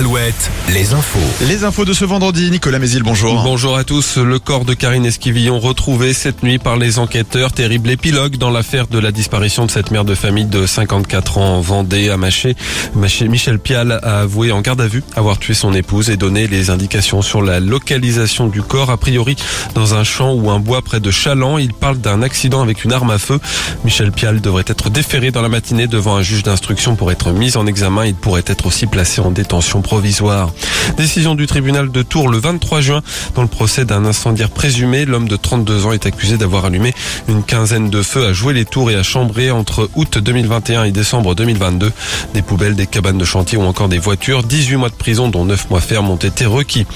Alouette, les infos. Les infos de ce vendredi, Nicolas Mézil, bonjour. Bonjour à tous. Le corps de Karine Esquivillon retrouvé cette nuit par les enquêteurs. Terrible épilogue dans l'affaire de la disparition de cette mère de famille de 54 ans en Vendée à Maché. Michel Pial a avoué en garde à vue avoir tué son épouse et donné les indications sur la localisation du corps. A priori, dans un champ ou un bois près de Chaland, il parle d'un accident avec une arme à feu. Michel Pial devrait être déféré dans la matinée devant un juge d'instruction pour être mis en examen. Il pourrait être aussi placé en détention provisoire. Décision du tribunal de Tours le 23 juin dans le procès d'un incendiaire présumé. L'homme de 32 ans est accusé d'avoir allumé une quinzaine de feux à jouer les tours et à chambrer entre août 2021 et décembre 2022. Des poubelles, des cabanes de chantier ou encore des voitures. 18 mois de prison dont 9 mois ferme ont été requis.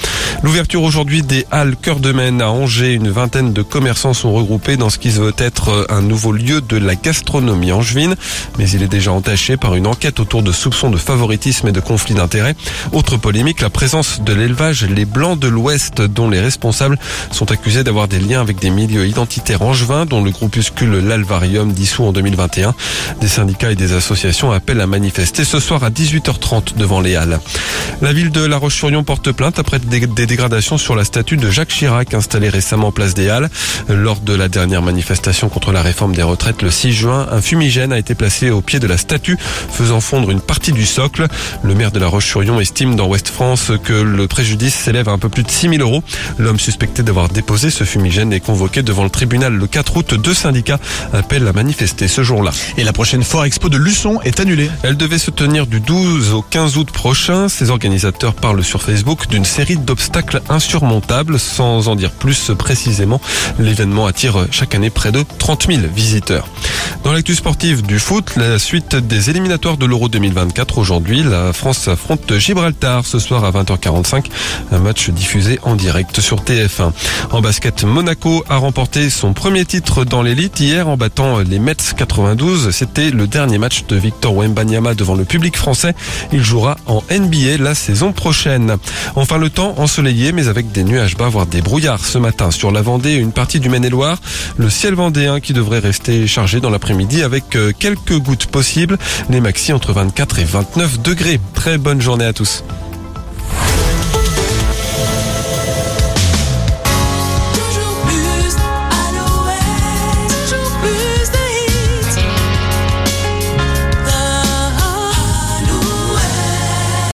L'ouverture aujourd'hui des halles Cœur de Maine à Angers. Une vingtaine de commerçants sont regroupés dans ce qui se veut être un nouveau lieu de la gastronomie angevine. Mais il est déjà entaché par une enquête autour de soupçons de favoritisme et de conflits d'intérêts. Autre polémique, la présence de l'élevage Les Blancs de l'Ouest, dont les responsables sont accusés d'avoir des liens avec des milieux identitaires angevins, dont le groupuscule L'Alvarium dissous en 2021. Des syndicats et des associations appellent à manifester ce soir à 18h30 devant les Halles. La ville de La Roche-sur-Yon porte plainte après des dégradations sur la statue de Jacques Chirac installée récemment place des Halles. Lors de la dernière manifestation contre la réforme des retraites le 6 juin, un fumigène a été placé au pied de la statue, faisant fondre une partie du socle. Le maire de La Roche-sur-Yon dans Ouest France que le préjudice s'élève à un peu plus de 6 000 euros. L'homme suspecté d'avoir déposé ce fumigène est convoqué devant le tribunal le 4 août. Deux syndicats appellent à manifester ce jour-là. Et la prochaine foire expo de Luçon est annulée. Elle devait se tenir du 12 au 15 août prochain. Ses organisateurs parlent sur Facebook d'une série d'obstacles insurmontables. Sans en dire plus précisément, l'événement attire chaque année près de 30 000 visiteurs. Dans l'actu sportive du foot, la suite des éliminatoires de l'Euro 2024. Aujourd'hui, la France affronte Gibraltar ce soir à 20h45. Un match diffusé en direct sur TF1. En basket, Monaco a remporté son premier titre dans l'élite hier en battant les Mets 92. C'était le dernier match de Victor Wembanyama devant le public français. Il jouera en NBA la saison prochaine. Enfin, le temps ensoleillé, mais avec des nuages bas, voire des brouillards ce matin sur la Vendée et une partie du Maine-et-Loire. Le ciel vendéen qui devrait rester chargé dans l'après-midi avec quelques gouttes possibles. Les maxi entre 24 et 29 degrés. Très bonne journée à tous.